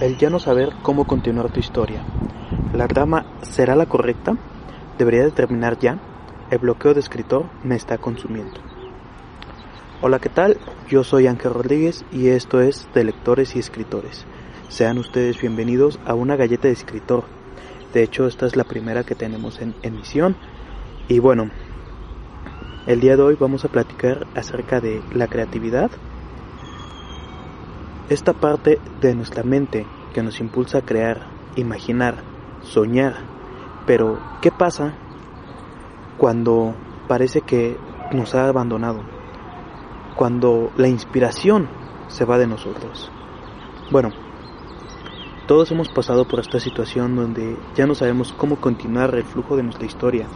el ya no saber cómo continuar tu historia. ¿La trama será la correcta? ¿Debería de terminar ya? El bloqueo de escritor me está consumiendo. Hola, ¿qué tal? Yo soy Ángel Rodríguez y esto es de lectores y escritores. Sean ustedes bienvenidos a una galleta de escritor. De hecho, esta es la primera que tenemos en emisión. Y bueno, el día de hoy vamos a platicar acerca de la creatividad esta parte de nuestra mente que nos impulsa a crear, imaginar, soñar. Pero, ¿qué pasa cuando parece que nos ha abandonado? Cuando la inspiración se va de nosotros. Bueno, todos hemos pasado por esta situación donde ya no sabemos cómo continuar el flujo de nuestra historia.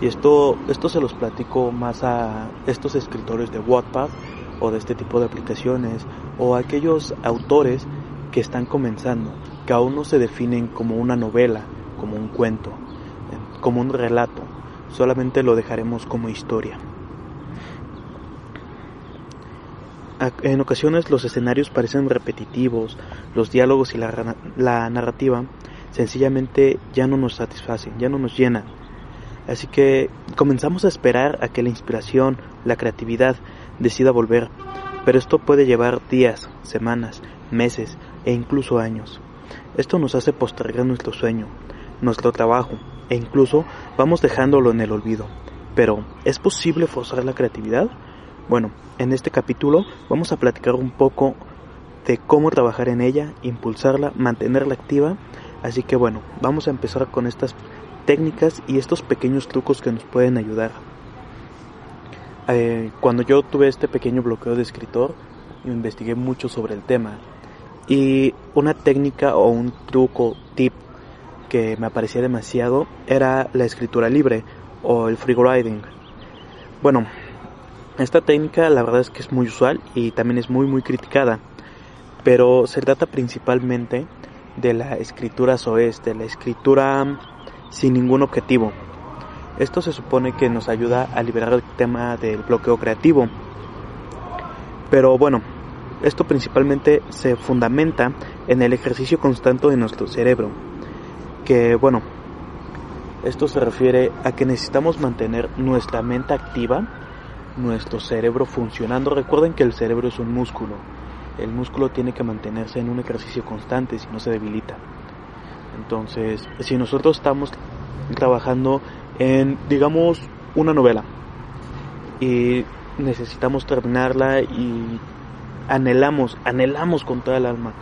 Y esto, esto se los platico más a estos escritores de Wattpad o de este tipo de aplicaciones o aquellos autores que están comenzando, que aún no se definen como una novela, como un cuento, como un relato, solamente lo dejaremos como historia. En ocasiones los escenarios parecen repetitivos, los diálogos y la, la narrativa sencillamente ya no nos satisfacen, ya no nos llenan. Así que comenzamos a esperar a que la inspiración, la creatividad decida volver, pero esto puede llevar días, semanas, meses e incluso años. Esto nos hace postergar nuestro sueño, nuestro trabajo e incluso vamos dejándolo en el olvido. Pero, ¿es posible forzar la creatividad? Bueno, en este capítulo vamos a platicar un poco de cómo trabajar en ella, impulsarla, mantenerla activa. Así que bueno, vamos a empezar con estas técnicas y estos pequeños trucos que nos pueden ayudar. Eh, cuando yo tuve este pequeño bloqueo de escritor, investigué mucho sobre el tema. Y una técnica o un truco, tip, que me aparecía demasiado era la escritura libre o el free writing. Bueno, esta técnica la verdad es que es muy usual y también es muy muy criticada, pero se trata principalmente de la escritura soez, de la escritura sin ningún objetivo, esto se supone que nos ayuda a liberar el tema del bloqueo creativo. Pero bueno, esto principalmente se fundamenta en el ejercicio constante de nuestro cerebro. Que bueno, esto se refiere a que necesitamos mantener nuestra mente activa, nuestro cerebro funcionando. Recuerden que el cerebro es un músculo. El músculo tiene que mantenerse en un ejercicio constante si no se debilita. Entonces, si nosotros estamos trabajando en, digamos, una novela y necesitamos terminarla y anhelamos, anhelamos con toda el alma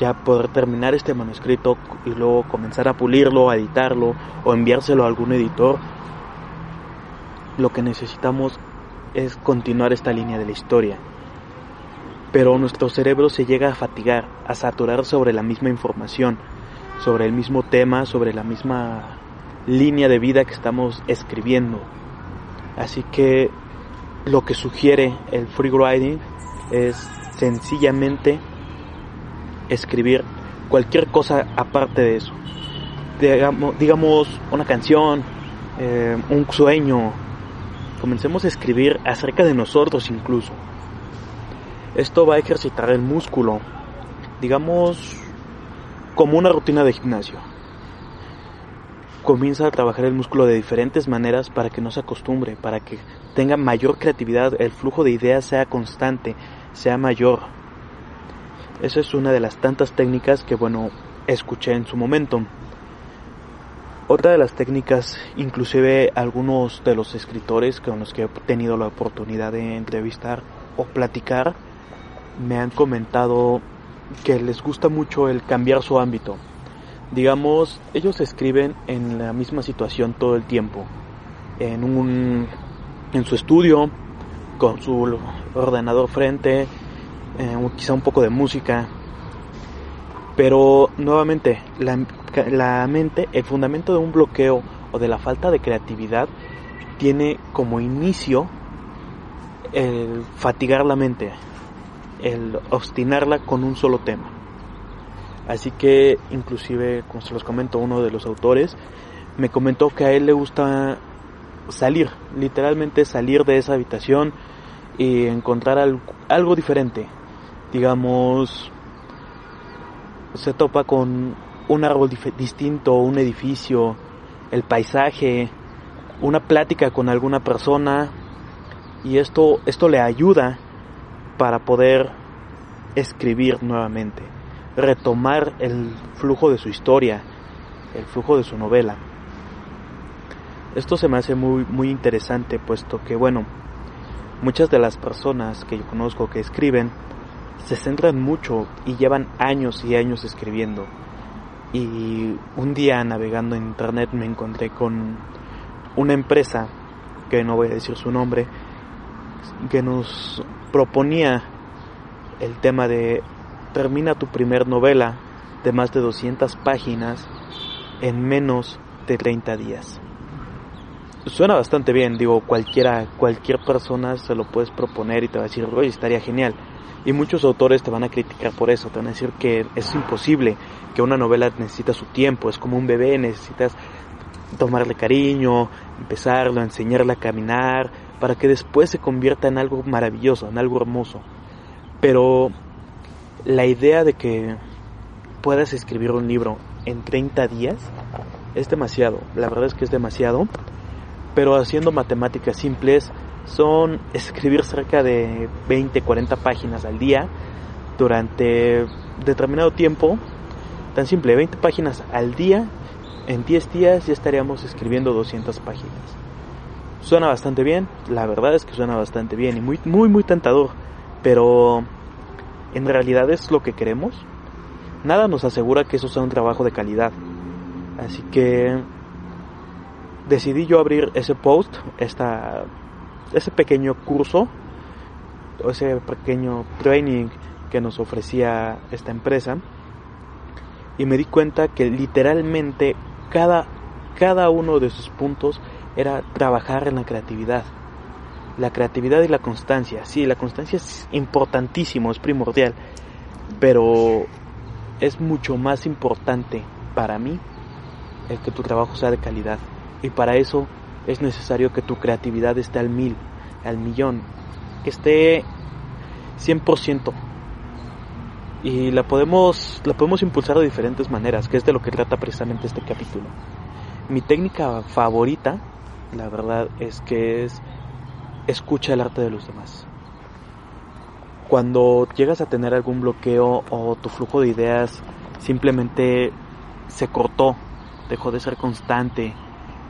ya poder terminar este manuscrito y luego comenzar a pulirlo, a editarlo o enviárselo a algún editor. Lo que necesitamos es continuar esta línea de la historia. Pero nuestro cerebro se llega a fatigar, a saturar sobre la misma información, sobre el mismo tema, sobre la misma línea de vida que estamos escribiendo. Así que lo que sugiere el free writing es sencillamente escribir cualquier cosa aparte de eso. Digamos, una canción, eh, un sueño. Comencemos a escribir acerca de nosotros incluso. Esto va a ejercitar el músculo, digamos como una rutina de gimnasio comienza a trabajar el músculo de diferentes maneras para que no se acostumbre, para que tenga mayor creatividad, el flujo de ideas sea constante, sea mayor. Esa es una de las tantas técnicas que, bueno, escuché en su momento. Otra de las técnicas, inclusive algunos de los escritores con los que he tenido la oportunidad de entrevistar o platicar, me han comentado que les gusta mucho el cambiar su ámbito. Digamos, ellos escriben en la misma situación todo el tiempo, en un en su estudio, con su ordenador frente, eh, quizá un poco de música, pero nuevamente la, la mente, el fundamento de un bloqueo o de la falta de creatividad tiene como inicio el fatigar la mente, el obstinarla con un solo tema. Así que inclusive, como se los comento, uno de los autores me comentó que a él le gusta salir, literalmente salir de esa habitación y encontrar algo, diferente. Digamos, se topa con un árbol distinto, un edificio, el paisaje, una plática con alguna persona y esto, esto le ayuda para poder escribir nuevamente, retomar el flujo de su historia, el flujo de su novela. Esto se me hace muy, muy interesante puesto que, bueno, muchas de las personas que yo conozco que escriben se centran mucho y llevan años y años escribiendo. Y un día navegando en internet me encontré con una empresa, que no voy a decir su nombre, que nos proponía el tema de termina tu primer novela de más de 200 páginas en menos de 30 días. Suena bastante bien, digo, cualquiera, cualquier persona se lo puedes proponer y te va a decir, oye, estaría genial. Y muchos autores te van a criticar por eso, te van a decir que es imposible, que una novela necesita su tiempo, es como un bebé, necesitas tomarle cariño, empezarlo, enseñarle a caminar, para que después se convierta en algo maravilloso, en algo hermoso. Pero la idea de que puedas escribir un libro en 30 días es demasiado, la verdad es que es demasiado, pero haciendo matemáticas simples son escribir cerca de 20, 40 páginas al día durante determinado tiempo, tan simple, 20 páginas al día, en 10 días ya estaríamos escribiendo 200 páginas. Suena bastante bien, la verdad es que suena bastante bien y muy, muy, muy tentador, pero ¿en realidad es lo que queremos? Nada nos asegura que eso sea un trabajo de calidad. Así que decidí yo abrir ese post, esta, ese pequeño curso, ese pequeño training que nos ofrecía esta empresa. Y me di cuenta que literalmente cada, cada uno de sus puntos era trabajar en la creatividad. La creatividad y la constancia. Sí, la constancia es importantísimo, es primordial. Pero es mucho más importante para mí el que tu trabajo sea de calidad. Y para eso es necesario que tu creatividad esté al mil, al millón, que esté 100%. Y la podemos, la podemos impulsar de diferentes maneras, que es de lo que trata precisamente este capítulo. Mi técnica favorita, la verdad, es que es escucha el arte de los demás. Cuando llegas a tener algún bloqueo o tu flujo de ideas simplemente se cortó, dejó de ser constante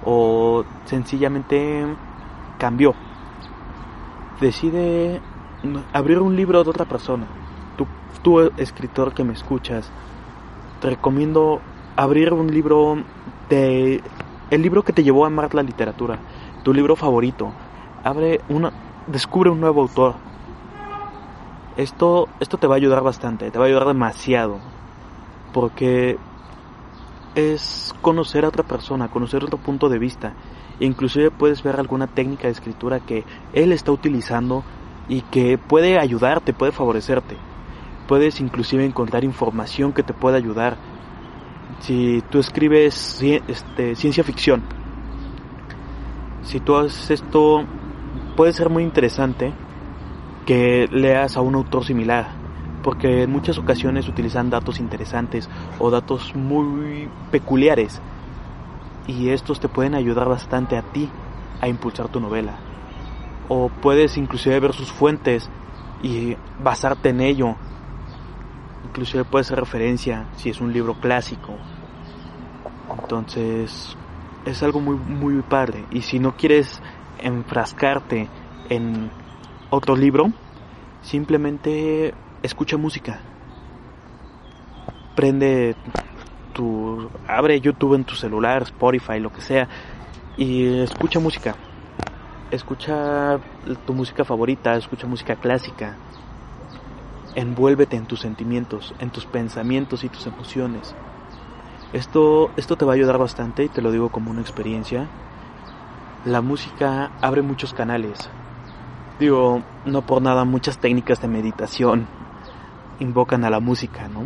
o sencillamente cambió, decide abrir un libro de otra persona. Tú, tú escritor que me escuchas, te recomiendo abrir un libro de el libro que te llevó a amar la literatura, tu libro favorito. Abre una descubre un nuevo autor, esto, esto te va a ayudar bastante, te va a ayudar demasiado, porque es conocer a otra persona, conocer otro punto de vista. Inclusive puedes ver alguna técnica de escritura que él está utilizando y que puede ayudarte, puede favorecerte. Puedes inclusive encontrar información que te pueda ayudar. Si tú escribes este, ciencia ficción, si tú haces esto, puede ser muy interesante que leas a un autor similar, porque en muchas ocasiones utilizan datos interesantes o datos muy peculiares y estos te pueden ayudar bastante a ti a impulsar tu novela. O puedes inclusive ver sus fuentes y basarte en ello. Inclusive puede ser referencia si es un libro clásico. Entonces es algo muy muy padre y si no quieres enfrascarte en otro libro, simplemente escucha música. Prende tu abre YouTube en tu celular, Spotify, lo que sea y escucha música. Escucha tu música favorita, escucha música clásica. Envuélvete en tus sentimientos, en tus pensamientos y tus emociones. Esto esto te va a ayudar bastante y te lo digo como una experiencia. La música abre muchos canales, Digo, no por nada muchas técnicas de meditación invocan a la música, ¿no?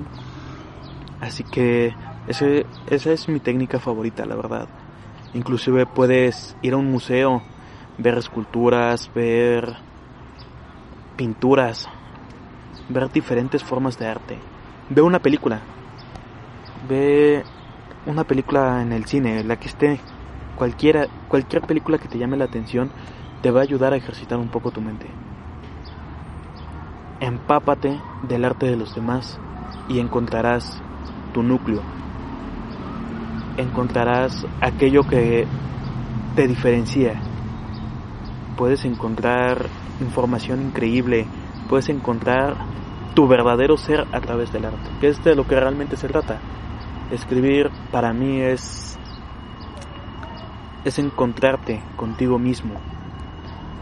Así que ese, esa es mi técnica favorita, la verdad. Inclusive puedes ir a un museo, ver esculturas, ver pinturas, ver diferentes formas de arte. Ve una película. Ve una película en el cine, la que esté, cualquiera, cualquier película que te llame la atención, te va a ayudar a ejercitar un poco tu mente. Empápate del arte de los demás y encontrarás tu núcleo. Encontrarás aquello que te diferencia. Puedes encontrar información increíble, puedes encontrar tu verdadero ser a través del arte, que es de lo que realmente se trata. Escribir para mí es es encontrarte contigo mismo,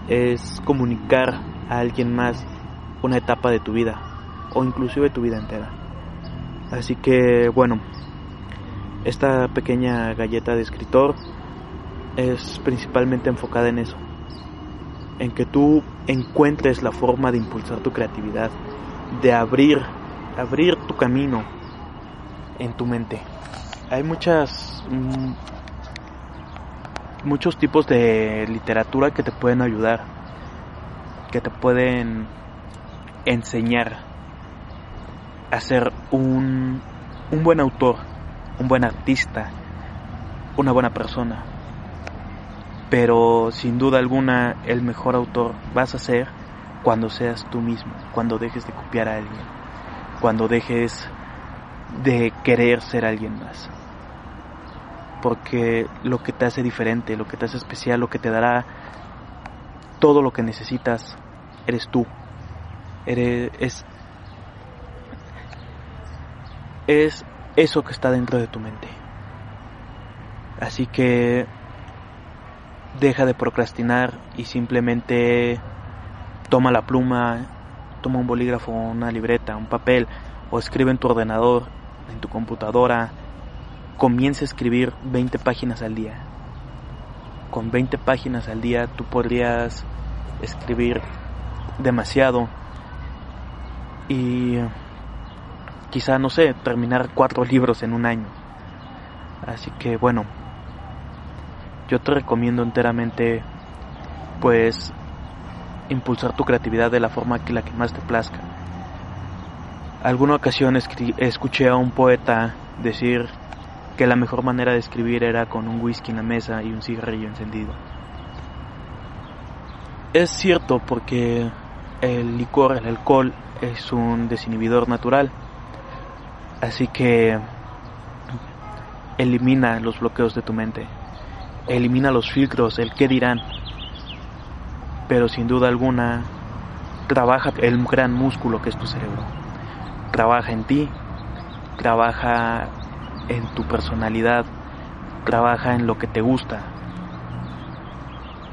es comunicar a alguien más una etapa de tu vida o inclusive tu vida entera. Así que bueno, esta pequeña galleta de escritor es principalmente enfocada en eso, en que tú encuentres la forma de impulsar tu creatividad, de abrir, abrir tu camino en tu mente. Hay muchas mm, muchos tipos de literatura que te pueden ayudar, que te pueden enseñar a ser un, un buen autor, un buen artista, una buena persona. Pero sin duda alguna el mejor autor vas a ser cuando seas tú mismo, cuando dejes de copiar a alguien, cuando dejes de querer ser alguien más. Porque lo que te hace diferente, lo que te hace especial, lo que te dará todo lo que necesitas, eres tú. Eres, es, es eso que está dentro de tu mente. Así que deja de procrastinar y simplemente toma la pluma, toma un bolígrafo, una libreta, un papel o escribe en tu ordenador, en tu computadora, comienza a escribir 20 páginas al día. Con 20 páginas al día tú podrías escribir demasiado y quizá, no sé, terminar cuatro libros en un año. Así que bueno, yo te recomiendo enteramente pues impulsar tu creatividad de la forma que la que más te plazca. Alguna ocasión escuché a un poeta decir que la mejor manera de escribir era con un whisky en la mesa y un cigarrillo encendido. Es cierto porque el licor, el alcohol, es un desinhibidor natural. Así que elimina los bloqueos de tu mente. Elimina los filtros, el qué dirán. Pero sin duda alguna, trabaja el gran músculo que es tu cerebro. Trabaja en ti, trabaja en tu personalidad, trabaja en lo que te gusta.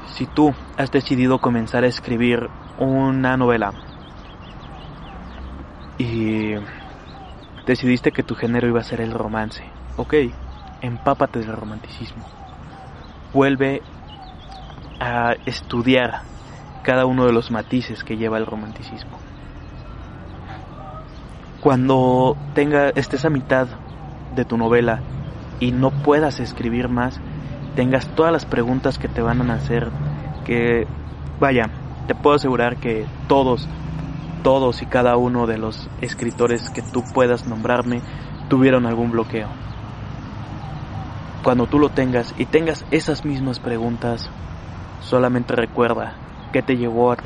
Si tú has decidido comenzar a escribir una novela y decidiste que tu género iba a ser el romance, ok, empápate del romanticismo. Vuelve a estudiar cada uno de los matices que lleva el romanticismo. Cuando tenga, estés a mitad de tu novela y no puedas escribir más, tengas todas las preguntas que te van a hacer, que vaya, te puedo asegurar que todos, todos y cada uno de los escritores que tú puedas nombrarme tuvieron algún bloqueo. Cuando tú lo tengas y tengas esas mismas preguntas, solamente recuerda que te llevó a,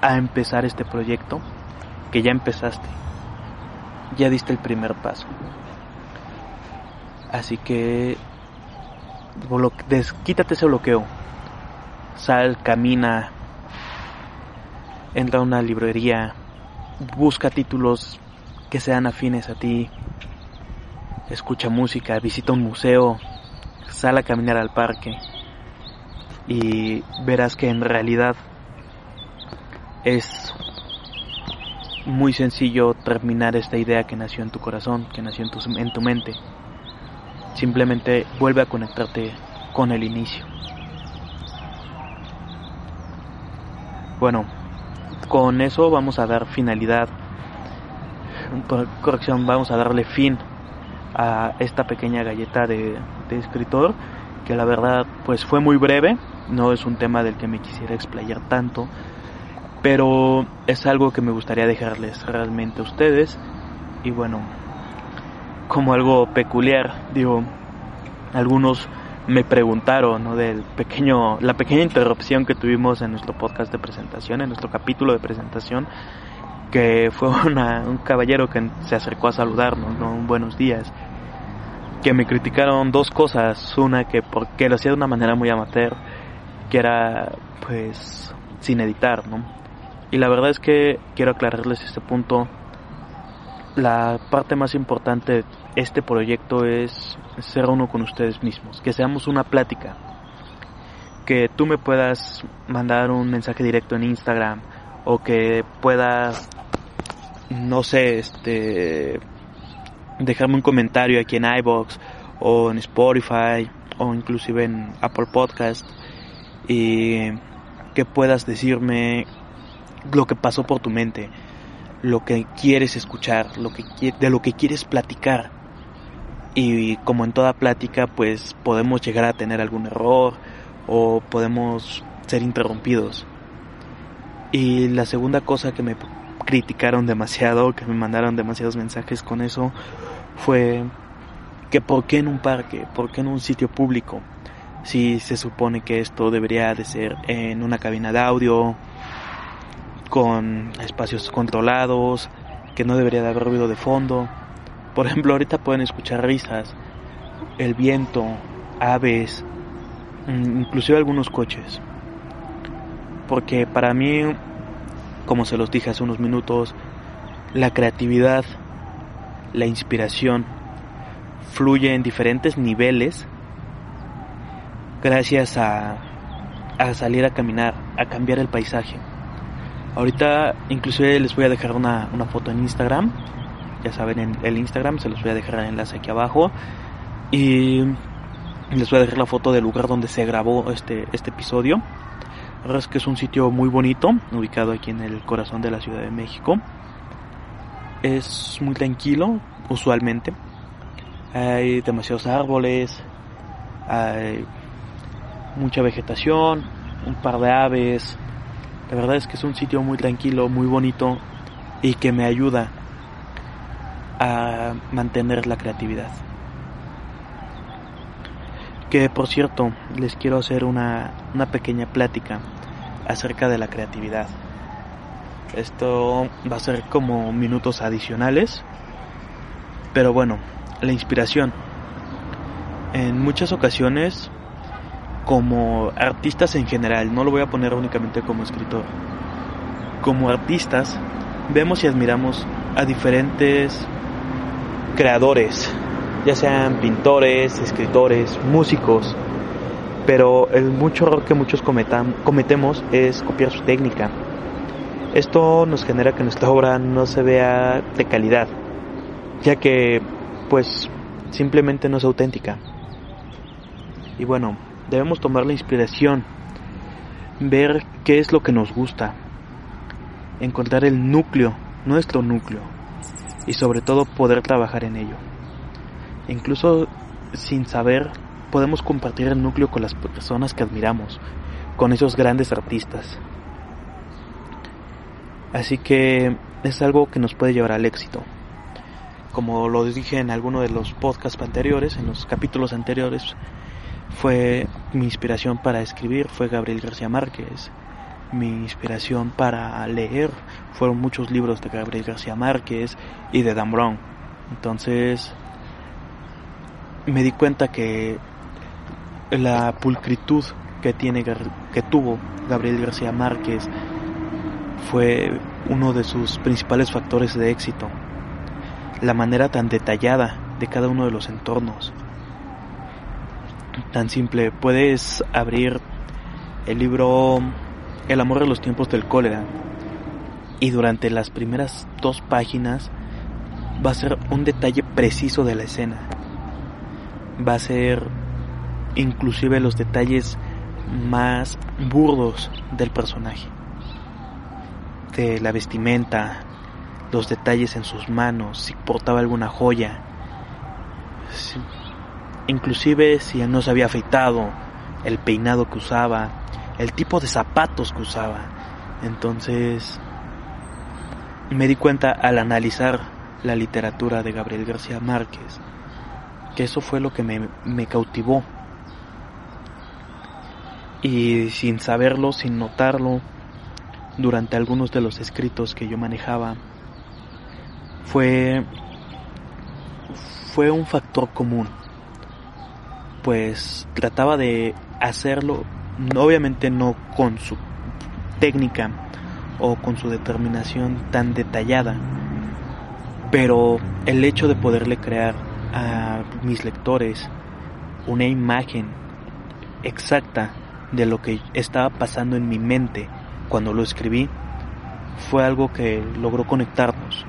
a empezar este proyecto, que ya empezaste, ya diste el primer paso. Así que quítate ese bloqueo. Sal, camina, entra a una librería, busca títulos que sean afines a ti, escucha música, visita un museo, sal a caminar al parque y verás que en realidad es muy sencillo terminar esta idea que nació en tu corazón, que nació en tu, en tu mente. Simplemente vuelve a conectarte con el inicio. Bueno, con eso vamos a dar finalidad, corrección, vamos a darle fin a esta pequeña galleta de, de escritor, que la verdad pues fue muy breve, no es un tema del que me quisiera explayar tanto, pero es algo que me gustaría dejarles realmente a ustedes y bueno, como algo peculiar. Digo, algunos me preguntaron ¿no? del pequeño, la pequeña interrupción que tuvimos en nuestro podcast de presentación, en nuestro capítulo de presentación, que fue un caballero que se acercó a saludarnos, ¿no? buenos días, que me criticaron dos cosas, una que porque lo hacía de una manera muy amateur, que era pues sin editar, ¿no? Y la verdad es que quiero aclararles este punto. La parte más importante de este proyecto es ser uno con ustedes mismos, que seamos una plática, que tú me puedas mandar un mensaje directo en Instagram o que puedas, no sé, este, dejarme un comentario aquí en iBox o en Spotify o inclusive en Apple Podcast y que puedas decirme lo que pasó por tu mente, lo que quieres escuchar, lo que de lo que quieres platicar. Y como en toda plática, pues podemos llegar a tener algún error o podemos ser interrumpidos. Y la segunda cosa que me criticaron demasiado, que me mandaron demasiados mensajes con eso, fue que por qué en un parque, por qué en un sitio público, si se supone que esto debería de ser en una cabina de audio, con espacios controlados, que no debería de haber ruido de fondo. Por ejemplo, ahorita pueden escuchar risas, el viento, aves, mm, inclusive algunos coches. Porque para mí, como se los dije hace unos minutos, la creatividad, la inspiración, fluye en diferentes niveles gracias a, salir a caminar, a cambiar el paisaje. Ahorita inclusive les voy a dejar una, una foto en Instagram. Ya saben, en el Instagram se los voy a dejar el enlace aquí abajo. Y les voy a dejar la foto del lugar donde se grabó este, este episodio. La verdad es que es un sitio muy bonito, ubicado aquí en el corazón de la Ciudad de México. Es muy tranquilo, usualmente. Hay demasiados árboles, hay mucha vegetación, un par de aves, la verdad es que es un sitio muy tranquilo, muy bonito y que me ayuda a mantener la creatividad. Que por cierto, les quiero hacer una, una pequeña plática acerca de la creatividad. Esto va a ser como minutos adicionales. Pero bueno, la inspiración. En muchas ocasiones como artistas en general, no lo voy a poner únicamente como escritor, como artistas vemos y admiramos a diferentes creadores, ya sean pintores, escritores, músicos, pero el mucho error que muchos cometemos es copiar su técnica. Esto nos genera que nuestra obra no se vea de calidad, ya que pues simplemente no es auténtica. Y bueno, debemos tomar la inspiración, ver qué es lo que nos gusta, encontrar el núcleo, nuestro núcleo, y sobre todo poder trabajar en ello. Incluso sin saber, podemos compartir el núcleo con las personas que admiramos, con esos grandes artistas. Así que es algo que nos puede llevar al éxito. Como lo dije en alguno de los podcasts anteriores, en los capítulos anteriores, fue mi inspiración para escribir fue Gabriel García Márquez. Mi inspiración para leer fueron muchos libros de Gabriel García Márquez y de Dan Brown. Entonces me di cuenta que la pulcritud que tiene que tuvo Gabriel García Márquez fue uno de sus principales factores de éxito. La manera tan detallada de cada uno de los entornos, tan simple. Puedes abrir el libro El amor de los tiempos del cólera y durante las primeras dos páginas va a ser un detalle preciso de la escena. Va a ser inclusive los detalles más burdos del personaje. De la vestimenta, los detalles en sus manos, si portaba alguna joya, inclusive si no se había afeitado, el peinado que usaba, el tipo de zapatos que usaba. Entonces me di cuenta al analizar la literatura de Gabriel García Márquez, que eso fue lo que me, cautivó. Y sin saberlo, sin notarlo, durante algunos de los escritos que yo manejaba, fue, fue un factor común, pues trataba de hacerlo, obviamente no con su técnica o con su determinación tan detallada, pero el hecho de poderle crear a mis lectores una imagen exacta de lo que estaba pasando en mi mente cuando lo escribí fue algo que logró conectarnos,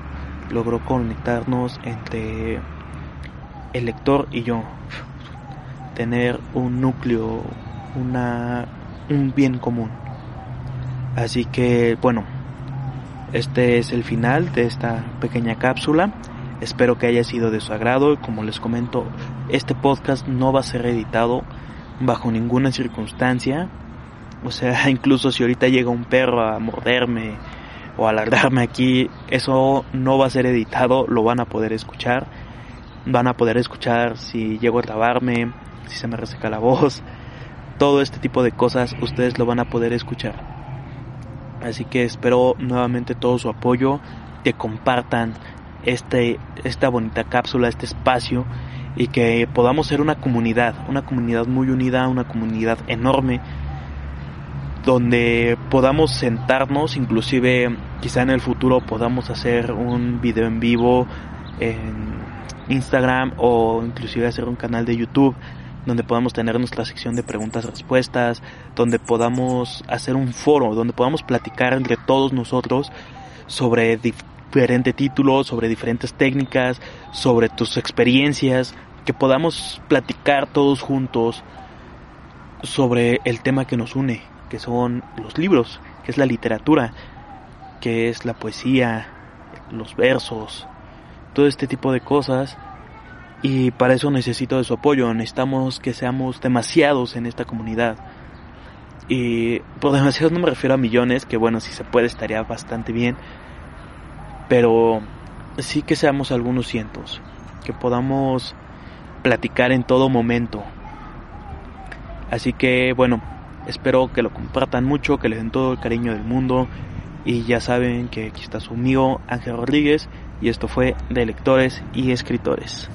logró conectarnos entre el lector y yo, tener un núcleo, una, un bien común. Así que bueno, este es el final de esta pequeña cápsula. Espero que haya sido de su agrado. Como les comento, este podcast no va a ser editado bajo ninguna circunstancia. O sea, incluso si ahorita llega un perro a morderme o a alargarme aquí, eso no va a ser editado, lo van a poder escuchar. Van a poder escuchar si llego a grabarme, si se me reseca la voz. Todo este tipo de cosas ustedes lo van a poder escuchar. Así que espero nuevamente todo su apoyo, que compartan este, esta bonita cápsula, este espacio y que podamos ser una comunidad, una comunidad muy unida, una comunidad enorme donde podamos sentarnos, inclusive quizá en el futuro podamos hacer un video en vivo en Instagram o inclusive hacer un canal de YouTube donde podamos tener nuestra sección de preguntas-respuestas, donde podamos hacer un foro, donde podamos platicar entre todos nosotros sobre diferentes títulos, sobre diferentes técnicas, sobre tus experiencias, que podamos platicar todos juntos sobre el tema que nos une, que son los libros, que es la literatura, que es la poesía, los versos, todo este tipo de cosas y para eso necesito de su apoyo. Necesitamos que seamos demasiados en esta comunidad. Y por demasiados no me refiero a millones, que bueno, si se puede estaría bastante bien. Pero sí que seamos algunos cientos. Que podamos platicar en todo momento. Así que bueno, espero que lo compartan mucho, que le den todo el cariño del mundo. Y ya saben que aquí está su amigo Ángel Rodríguez y esto fue de lectores y escritores.